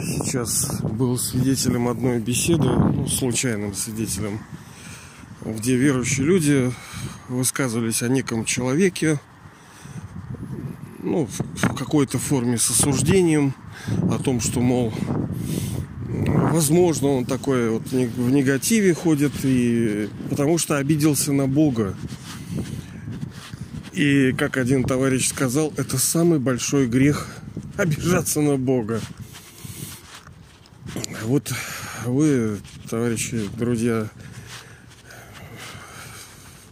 сейчас был свидетелем одной беседы, ну, случайным свидетелем, где верующие люди высказывались о неком человеке, ну, в какой-то форме с осуждением, о том, что, мол, возможно, он такой вот в негативе ходит, и потому что обиделся на Бога. И, как один товарищ сказал, это самый большой грех обижаться на Бога. Вот вы, товарищи, друзья,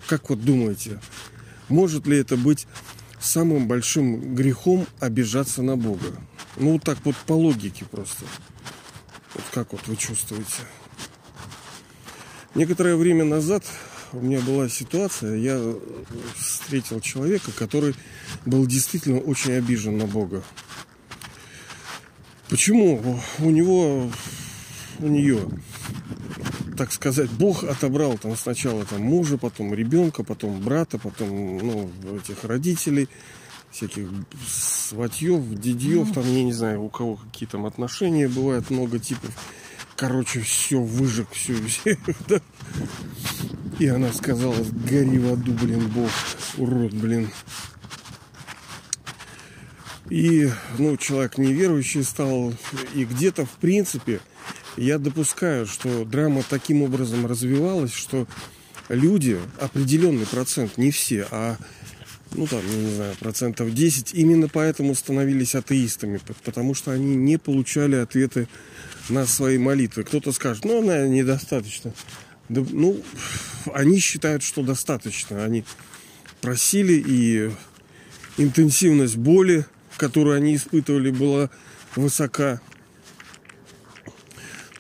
как вот думаете, может ли это быть самым большим грехом обижаться на Бога? Ну, вот так вот по логике просто. Вот как вот вы чувствуете? Некоторое время назад у меня была ситуация, я встретил человека, который был действительно очень обижен на Бога. Почему? У него, у нее, так сказать, Бог отобрал там сначала там мужа, потом ребенка, потом брата, потом ну, этих родителей, всяких сватьев, дедьев, там, я не знаю, у кого какие там отношения бывают, много типов. Короче, все выжег, все, все да. И она сказала, гори в аду, блин, Бог, урод, блин. И, ну, человек неверующий стал. И где-то, в принципе, я допускаю, что драма таким образом развивалась, что люди, определенный процент, не все, а ну там, я не знаю, процентов 10, именно поэтому становились атеистами, потому что они не получали ответы на свои молитвы. Кто-то скажет, ну, она недостаточно. Да, ну, они считают, что достаточно. Они просили, и интенсивность боли, которую они испытывали, была высока.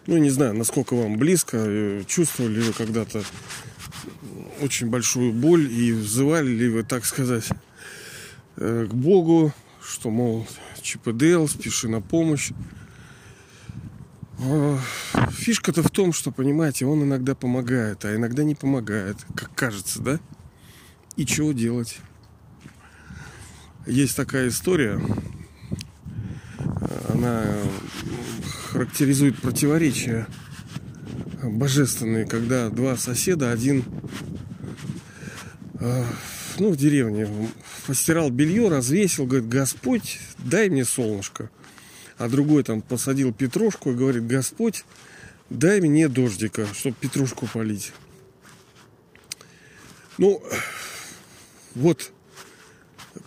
Ну, не знаю, насколько вам близко. Э, чувствовали ли вы когда-то очень большую боль и взывали ли вы, так сказать, э, к Богу, что, мол, ЧПДЛ, спеши на помощь. А, фишка-то в том, что, понимаете, он иногда помогает, а иногда не помогает, как кажется, да? И чего делать? Есть такая история, она характеризует противоречия божественные, когда два соседа, один э, ну, в деревне постирал белье, развесил, говорит, Господь, дай мне солнышко. А другой там посадил петрушку и говорит, Господь, дай мне дождика, чтобы петрушку полить. Ну, вот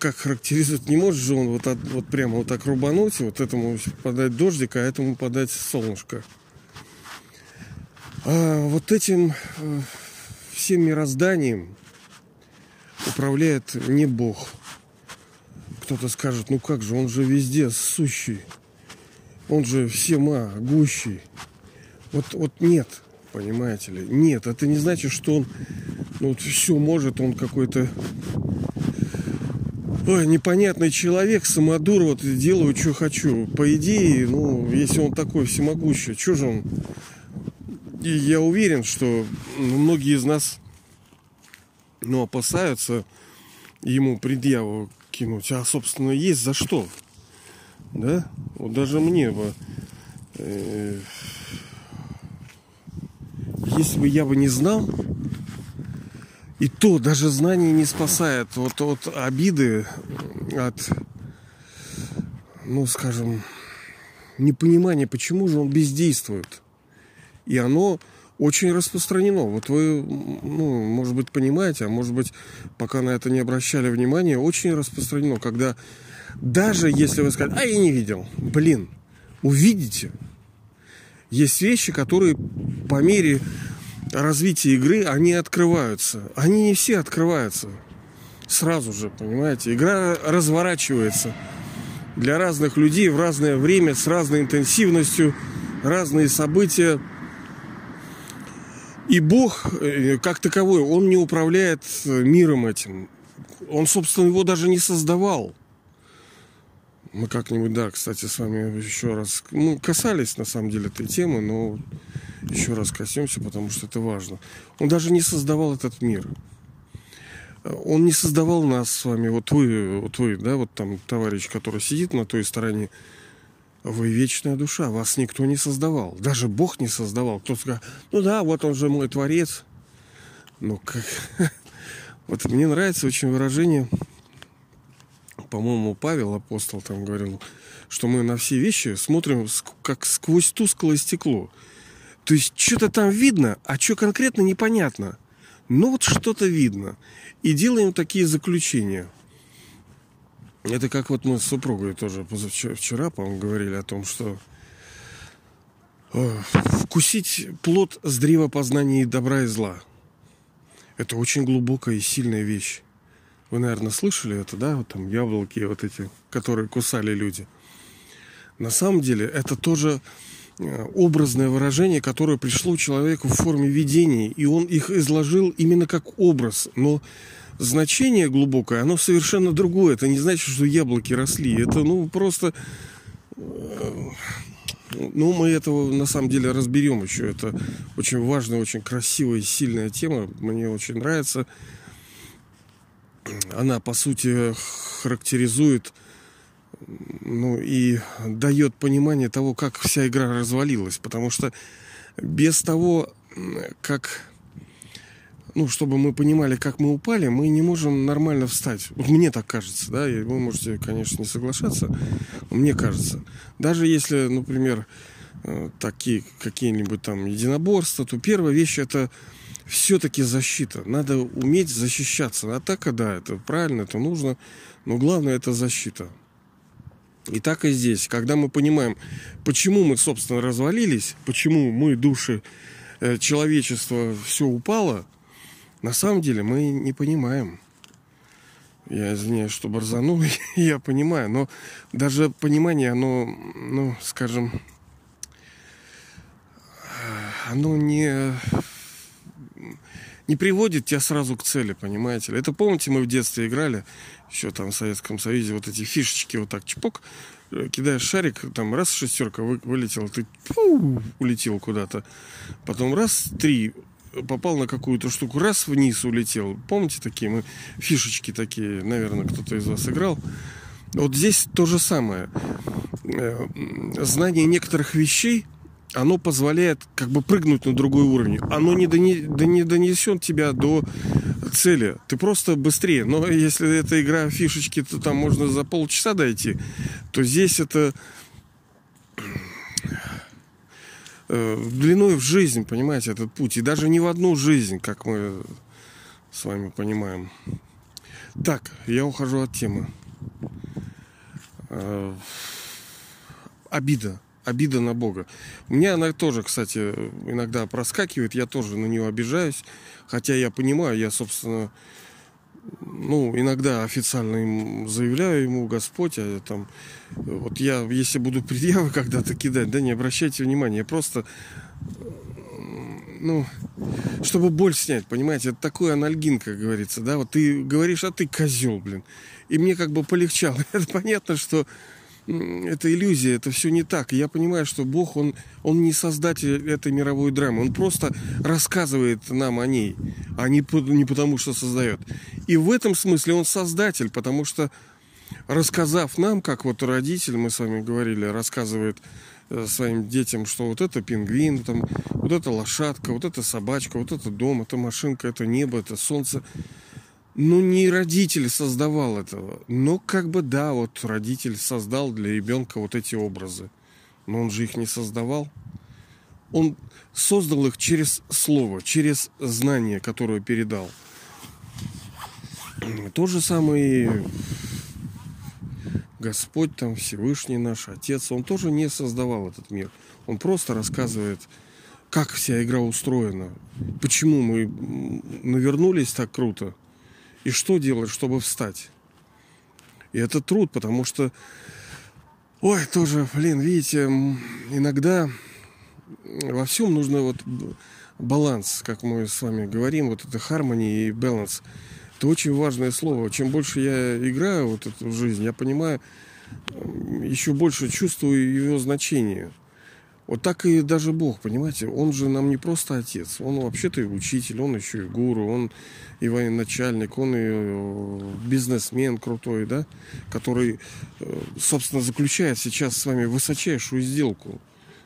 как характеризует, не может же он вот, от, вот прямо вот так рубануть, вот этому подать дождик, а этому подать солнышко. А вот этим э, всем мирозданием управляет не Бог. Кто-то скажет, ну как же, он же везде сущий. Он же всема гущий. Вот, вот нет, понимаете ли. Нет, это не значит, что он ну, вот все может, он какой-то Ой, непонятный человек, самодур, вот делаю, что хочу. По идее, ну, если он такой всемогущий, что же он? И я уверен, что многие из нас, ну, опасаются ему предъяву кинуть. А, собственно, есть за что. Да? Вот даже мне бы... Э, если бы я бы не знал, и то даже знание не спасает вот от обиды, от, ну, скажем, непонимания, почему же он бездействует. И оно очень распространено. Вот вы, ну, может быть, понимаете, а может быть, пока на это не обращали внимания, очень распространено, когда даже если вы скажете, а я не видел, блин, увидите. Есть вещи, которые по мере развития игры, они открываются. Они не все открываются сразу же, понимаете. Игра разворачивается для разных людей в разное время, с разной интенсивностью, разные события. И Бог, э, как таковой, Он не управляет миром этим. Он, собственно, его даже не создавал. Мы как-нибудь, да, кстати, с вами еще раз ну, касались, на самом деле, этой темы, но еще раз коснемся, потому что это важно. Он даже не создавал этот мир. Он не создавал нас с вами. Вот вы, вот вы, да, вот там товарищ, который сидит на той стороне, вы вечная душа, вас никто не создавал. Даже Бог не создавал. Кто-то сказал, ну да, вот он же мой творец. Ну, как... Вот мне нравится очень выражение, по-моему, Павел апостол там говорил, что мы на все вещи смотрим как сквозь тусклое стекло. То есть что-то там видно, а что конкретно непонятно. Но вот что-то видно. И делаем такие заключения. Это как вот мы с супругой тоже вчера, по-моему, говорили о том, что э, вкусить плод с древа познания добра и зла. Это очень глубокая и сильная вещь. Вы, наверное, слышали это, да? Вот там яблоки вот эти, которые кусали люди. На самом деле это тоже э, образное выражение, которое пришло человеку в форме видений, и он их изложил именно как образ. Но значение глубокое, оно совершенно другое. Это не значит, что яблоки росли. Это, ну, просто... Э, ну, мы этого на самом деле разберем еще. Это очень важная, очень красивая и сильная тема. Мне очень нравится. Она, по сути, характеризует ну и дает понимание того, как вся игра развалилась. Потому что без того, как ну, чтобы мы понимали, как мы упали, мы не можем нормально встать. Вот мне так кажется, да, и вы можете, конечно, не соглашаться, но мне кажется. Даже если, например, э, такие какие-нибудь там единоборства, то первая вещь это все-таки защита. Надо уметь защищаться. Атака, да, это правильно, это нужно, но главное это защита. И так и здесь, когда мы понимаем, почему мы, собственно, развалились, почему мы, души э, человечества, все упало, на самом деле мы не понимаем. Я извиняюсь, что борзанул, я понимаю, но даже понимание, оно, ну, скажем, оно не, не приводит тебя сразу к цели, понимаете ли. Это помните, мы в детстве играли, еще там в Советском Союзе, вот эти фишечки вот так чпок, кидаешь шарик, там раз шестерка вы, вылетела, ты улетел куда-то. Потом раз три попал на какую-то штуку, раз вниз улетел. Помните такие мы фишечки такие, наверное, кто-то из вас играл. Вот здесь то же самое. Э, знание некоторых вещей, оно позволяет как бы прыгнуть на другой уровень. Оно не, доне, да не донесет тебя до цели. Ты просто быстрее. Но если это игра фишечки, то там можно за полчаса дойти, то здесь это э, длиной в жизнь, понимаете, этот путь. И даже не в одну жизнь, как мы с вами понимаем. Так, я ухожу от темы. Э, обида. Обида на Бога. У меня она тоже, кстати, иногда проскакивает. Я тоже на нее обижаюсь. Хотя я понимаю, я, собственно, ну, иногда официально им заявляю ему, Господь, а там, вот я, если буду предъявы когда-то кидать, да не обращайте внимания, я просто, ну, чтобы боль снять, понимаете, это такой анальгин, как говорится, да, вот ты говоришь, а ты козел, блин, и мне как бы полегчало, это понятно, что это иллюзия, это все не так. я понимаю, что Бог, он, он не создатель этой мировой драмы. Он просто рассказывает нам о ней, а не, не потому, что создает. И в этом смысле он создатель, потому что рассказав нам, как вот родитель, мы с вами говорили, рассказывает э, своим детям, что вот это пингвин, там, вот это лошадка, вот это собачка, вот это дом, это машинка, это небо, это солнце – ну, не родитель создавал этого. Но как бы да, вот родитель создал для ребенка вот эти образы. Но он же их не создавал. Он создал их через слово, через знание, которое передал. То же самое и Господь там, Всевышний наш Отец, Он тоже не создавал этот мир. Он просто рассказывает, как вся игра устроена, почему мы навернулись так круто, и что делать, чтобы встать? И это труд, потому что, ой, тоже, блин, видите, иногда во всем нужно вот баланс, как мы с вами говорим, вот это harmony и balance. Это очень важное слово. Чем больше я играю вот эту жизнь, я понимаю, еще больше чувствую его значение. Вот так и даже Бог, понимаете, он же нам не просто отец, он вообще-то и учитель, он еще и гуру, он и военачальник, он и э, бизнесмен крутой, да, который, э, собственно, заключает сейчас с вами высочайшую сделку,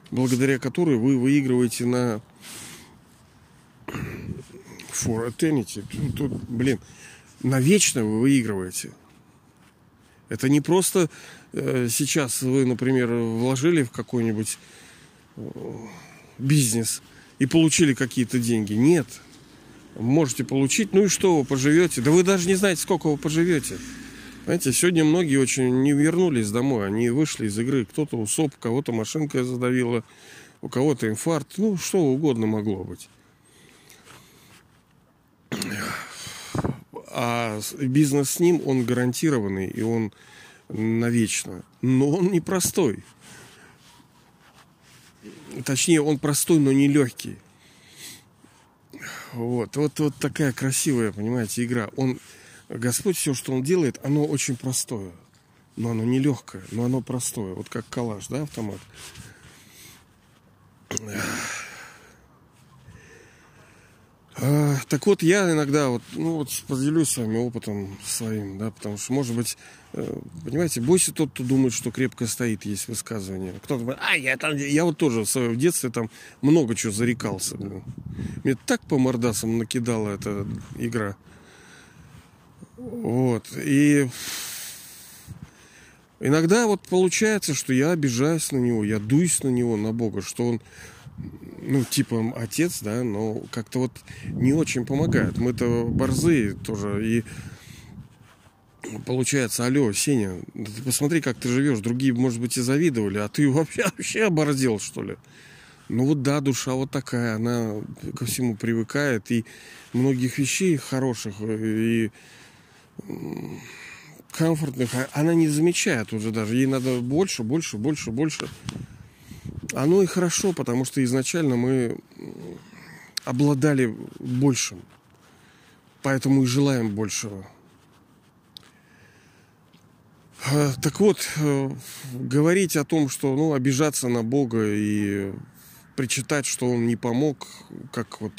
благодаря которой вы выигрываете на for eternity. Тут, блин, навечно вы выигрываете. Это не просто э, сейчас вы, например, вложили в какой-нибудь бизнес и получили какие-то деньги. Нет. Можете получить, ну и что вы поживете? Да вы даже не знаете, сколько вы поживете. Знаете, сегодня многие очень не вернулись домой, они вышли из игры. Кто-то усоп, кого-то машинка задавила, у кого-то инфаркт, ну что угодно могло быть. А бизнес с ним, он гарантированный, и он навечно. Но он непростой. Точнее, он простой, но не легкий. Вот, вот, вот такая красивая, понимаете, игра. Он, Господь, все, что он делает, оно очень простое. Но оно не легкое, но оно простое. Вот как калаш, да, автомат. А, так вот, я иногда вот, ну вот поделюсь с вами опытом своим, да, потому что, может быть, э, понимаете, бойся тот, кто думает, что крепко стоит, есть высказывание. Кто-то говорит, а, я там, я вот тоже в своем детстве там много чего зарекался. Блин. Мне так по мордасам накидала эта игра. Вот, и иногда вот получается, что я обижаюсь на него, я дуюсь на него, на Бога, что он ну, типа отец, да, но как-то вот не очень помогает. Мы-то борзые тоже, и получается, алло, Сеня, ты посмотри, как ты живешь. Другие, может быть, и завидовали, а ты вообще, вообще оборзел, что ли? Ну вот да, душа вот такая, она ко всему привыкает, и многих вещей хороших и комфортных она не замечает уже даже. Ей надо больше, больше, больше, больше. Оно и хорошо, потому что изначально мы обладали большим. Поэтому и желаем большего. А, так вот, э, говорить о том, что ну, обижаться на Бога и причитать, что он не помог, как вот...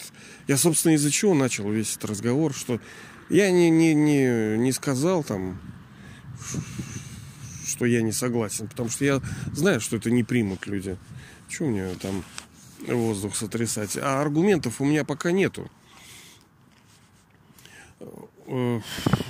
Я, собственно, из-за чего начал весь этот разговор, что я не, не, не, не сказал там, что я не согласен, потому что я знаю, что это не примут люди. Чего мне там воздух сотрясать? А аргументов у меня пока нету. Э,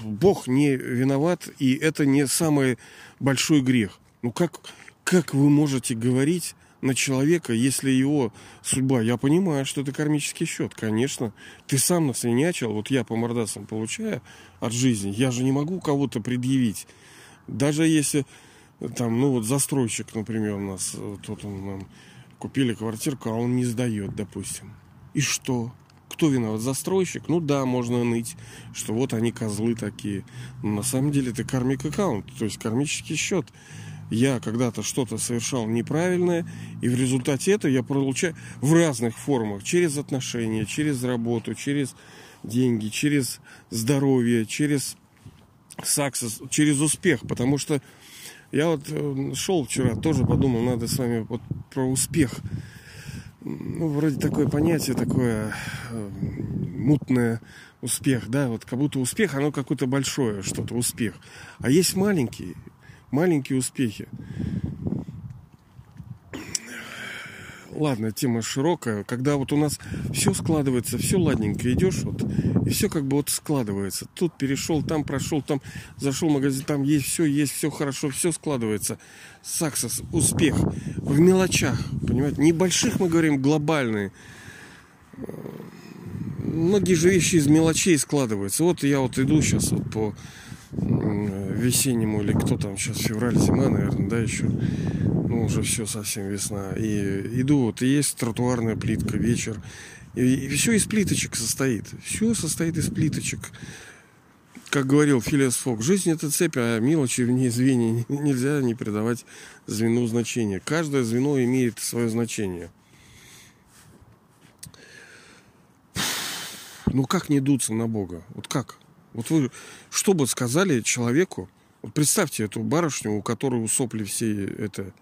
Бог не виноват, и это не самый большой грех. Ну как, как вы можете говорить на человека, если его судьба... Я понимаю, что это кармический счет, конечно. Ты сам насвинячил, вот я по мордасам получаю от жизни, я же не могу кого-то предъявить. Даже если там, ну вот застройщик, например, у нас, вот он нам купили квартирку, а он не сдает, допустим. И что? Кто виноват? Застройщик? Ну да, можно ныть, что вот они козлы такие. Но на самом деле это кармик аккаунт, то есть кармический счет. Я когда-то что-то совершал неправильное, и в результате этого я получаю в разных формах, через отношения, через работу, через деньги, через здоровье, через саксес, через успех, потому что я вот э, шел вчера, тоже подумал, надо с вами вот про успех. Ну, вроде такое понятие, такое э, мутное успех, да, вот как будто успех, оно какое-то большое что-то, успех. А есть маленькие, маленькие успехи. Ладно, тема широкая, когда вот у нас все складывается, все ладненько идешь, вот, и все как бы вот складывается. Тут перешел, там прошел, там зашел в магазин, там есть все, есть все хорошо, все складывается. Саксос, успех в мелочах, понимаете, небольших мы говорим, глобальные. Многие же вещи из мелочей складываются. Вот я вот иду сейчас вот по весеннему или кто там сейчас февраль, зима, наверное, да, еще ну, уже все совсем весна. И иду, вот есть тротуарная плитка, вечер. И, и все из плиточек состоит. Все состоит из плиточек. Как говорил Филиас Фок, жизнь это цепь, а мелочи в ней звенья нельзя не придавать звену значения. Каждое звено имеет свое значение. Ну как не дуться на Бога? Вот как? Вот вы что бы сказали человеку? Вот представьте эту барышню, у которой усопли все это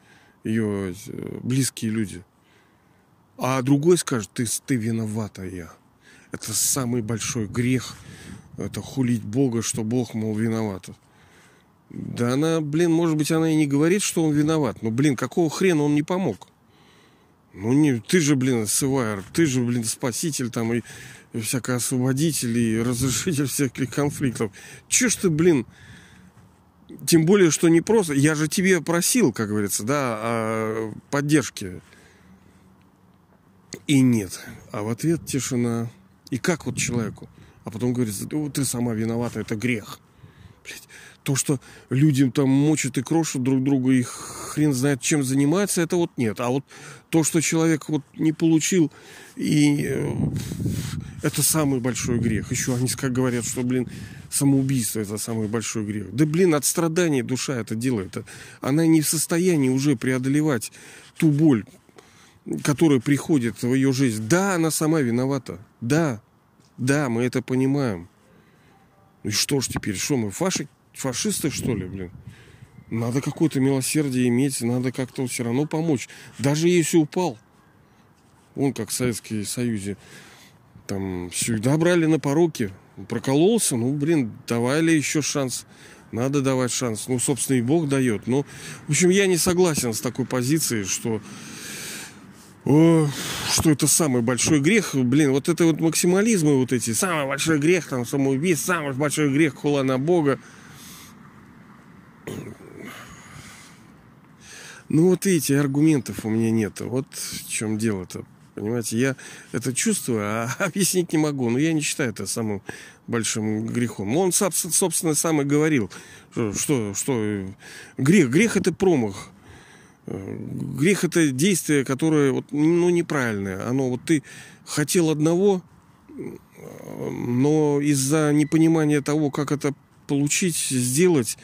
ее э, близкие люди. А другой скажет, ты, ты виноватая. Это самый большой грех. Это хулить Бога, что Бог, мол, виноват. Да она, блин, может быть, она и не говорит, что он виноват. Но, блин, какого хрена он не помог? Ну, не, ты же, блин, Сывайер, ты же, блин, спаситель там и, и всякий освободитель и разрешитель всех конфликтов. Че ж ты, блин, тем более, что не просто... Я же тебе просил, как говорится, да, о поддержке. И нет. А в ответ тишина. И как вот человеку? А потом говорит, ты сама виновата, это грех. Блядь. То, что людям там мочат и крошат друг друга, и хрен знает чем занимается, это вот нет. А вот то, что человек вот не получил, и э, это самый большой грех. Еще они как говорят, что, блин, самоубийство это самый большой грех. Да, блин, от страданий душа это делает. Она не в состоянии уже преодолевать ту боль, которая приходит в ее жизнь. Да, она сама виновата. Да, да, мы это понимаем. И что ж теперь? Что мы, фаши, фашисты, что ли, блин? Надо какое-то милосердие иметь, надо как-то все равно помочь. Даже если упал. Он, как в Советском Союзе, там всегда брали на пороки. Прокололся, ну, блин, давали еще шанс. Надо давать шанс. Ну, собственно, и Бог дает. Но, в общем, я не согласен с такой позицией, что о, что это самый большой грех, блин, вот это вот максимализмы вот эти, самый большой грех, там, самоубийство, самый большой грех, хула на Бога. Ну вот видите, аргументов у меня нет. Вот в чем дело-то. Понимаете, я это чувствую, а объяснить не могу. Но я не считаю это самым большим грехом. Он, собственно, сам и говорил, что, что, что грех, грех это промах. Грех это действие, которое вот, ну, неправильное. Оно вот ты хотел одного, но из-за непонимания того, как это получить, сделать,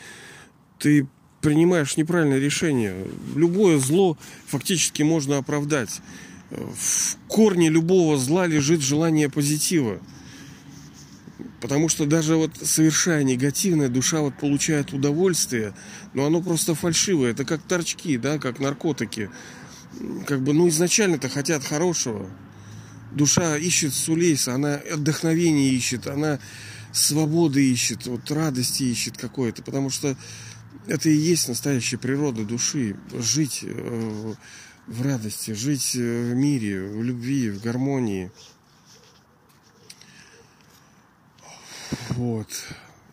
ты принимаешь неправильное решение. Любое зло фактически можно оправдать. В корне любого зла лежит желание позитива. Потому что даже вот совершая негативное, душа вот получает удовольствие, но оно просто фальшивое. Это как торчки, да, как наркотики. Как бы, ну, изначально-то хотят хорошего. Душа ищет сулейса, она вдохновение ищет, она свободы ищет, вот радости ищет какой-то. Потому что это и есть настоящая природа души. Жить э, в радости, жить э, в мире, в любви, в гармонии – Вот.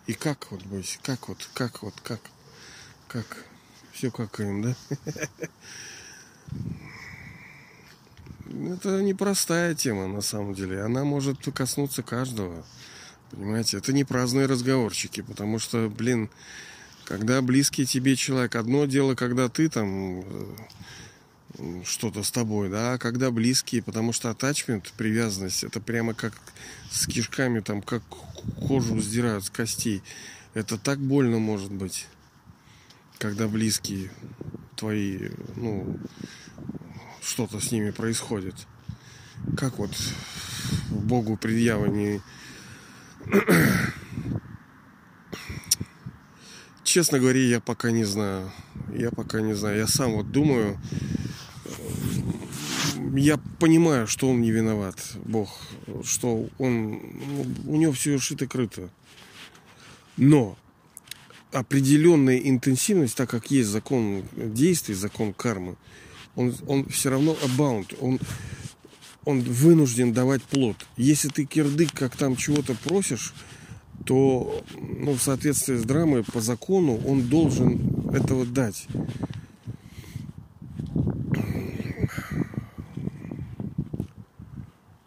И как вот, бойся, как вот, как вот, как, как, все какаем, да? Это непростая тема, на самом деле. Она может коснуться каждого. Понимаете, это не праздные разговорчики, потому что, блин, когда близкий тебе человек, одно дело, когда ты там э, что-то с тобой, да, а когда близкие, потому что атачмент, привязанность, это прямо как с кишками, там, как кожу сдирают с костей. Это так больно может быть, когда близкие твои, ну, что-то с ними происходит. Как вот Богу предъява не... Честно говоря, я пока не знаю. Я пока не знаю. Я сам вот думаю, я понимаю, что он не виноват, Бог, что он, у него все шито-крыто. Но определенная интенсивность, так как есть закон действий, закон кармы, он, он все равно abound, он, он вынужден давать плод. Если ты кирдык, как там чего-то просишь, то ну, в соответствии с драмой по закону он должен этого дать.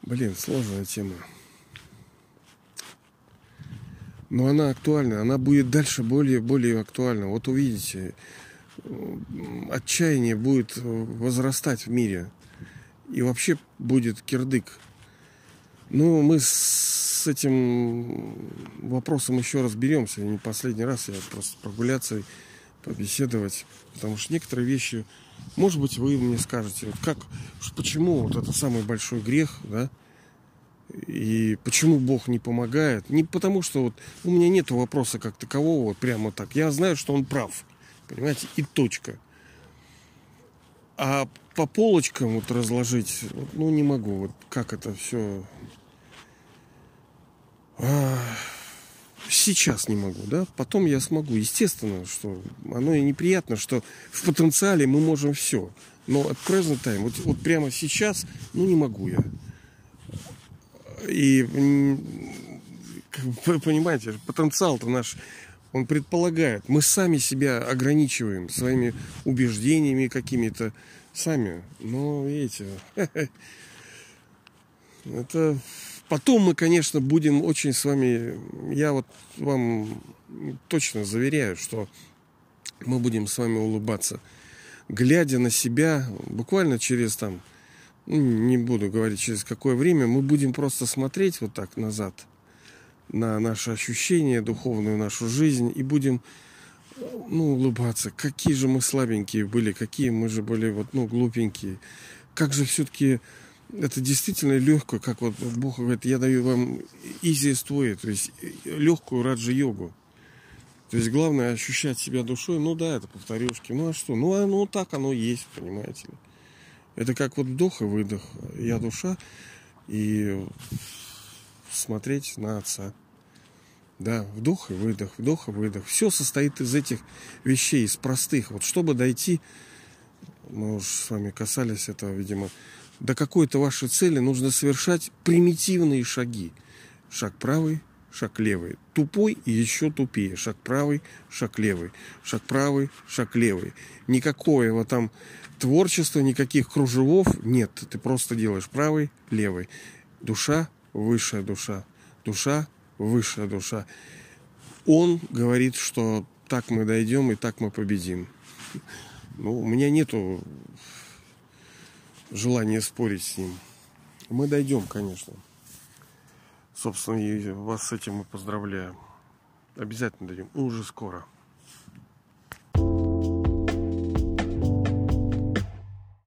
Блин, сложная тема. Но она актуальна, она будет дальше более более актуальна. Вот увидите, отчаяние будет возрастать в мире. И вообще будет кирдык. Ну, мы этим вопросом еще разберемся. Не последний раз я просто прогуляться, побеседовать. Потому что некоторые вещи, может быть, вы мне скажете, вот как, почему вот это самый большой грех, да, и почему Бог не помогает? Не потому, что вот у меня нет вопроса как такового, вот прямо так. Я знаю, что он прав. Понимаете? И точка. А по полочкам вот разложить, ну не могу. Вот как это все. А, сейчас не могу, да? Потом я смогу. Естественно, что оно и неприятно, что в потенциале мы можем все. Но от present time, вот, вот прямо сейчас, ну не могу я. И вы понимаете, потенциал-то наш, он предполагает. Мы сами себя ограничиваем своими убеждениями какими-то сами. Но видите, это потом мы, конечно, будем очень с вами, я вот вам точно заверяю, что мы будем с вами улыбаться, глядя на себя, буквально через там, ну, не буду говорить через какое время, мы будем просто смотреть вот так назад на наши ощущения, духовную нашу жизнь и будем ну, улыбаться. Какие же мы слабенькие были, какие мы же были вот, ну, глупенькие. Как же все-таки это действительно легкое, как вот Бог говорит, я даю вам easiest way, то есть легкую раджи-йогу. То есть главное ощущать себя душой, ну да, это повторюшки, ну а что, ну, а, ну так оно есть, понимаете ли. Это как вот вдох и выдох, я душа, и смотреть на отца. Да, вдох и выдох, вдох и выдох. Все состоит из этих вещей, из простых. Вот чтобы дойти, мы уже с вами касались этого, видимо, до какой-то вашей цели нужно совершать примитивные шаги. Шаг правый, шаг левый. Тупой и еще тупее. Шаг правый, шаг левый. Шаг правый, шаг левый. Никакого там творчества, никаких кружевов нет. Ты просто делаешь правый, левый. Душа, высшая душа. Душа, высшая душа. Он говорит, что так мы дойдем и так мы победим. Ну, у меня нету желания спорить с ним. Мы дойдем, конечно. Собственно, и вас с этим и поздравляю. Обязательно дойдем. Уже скоро.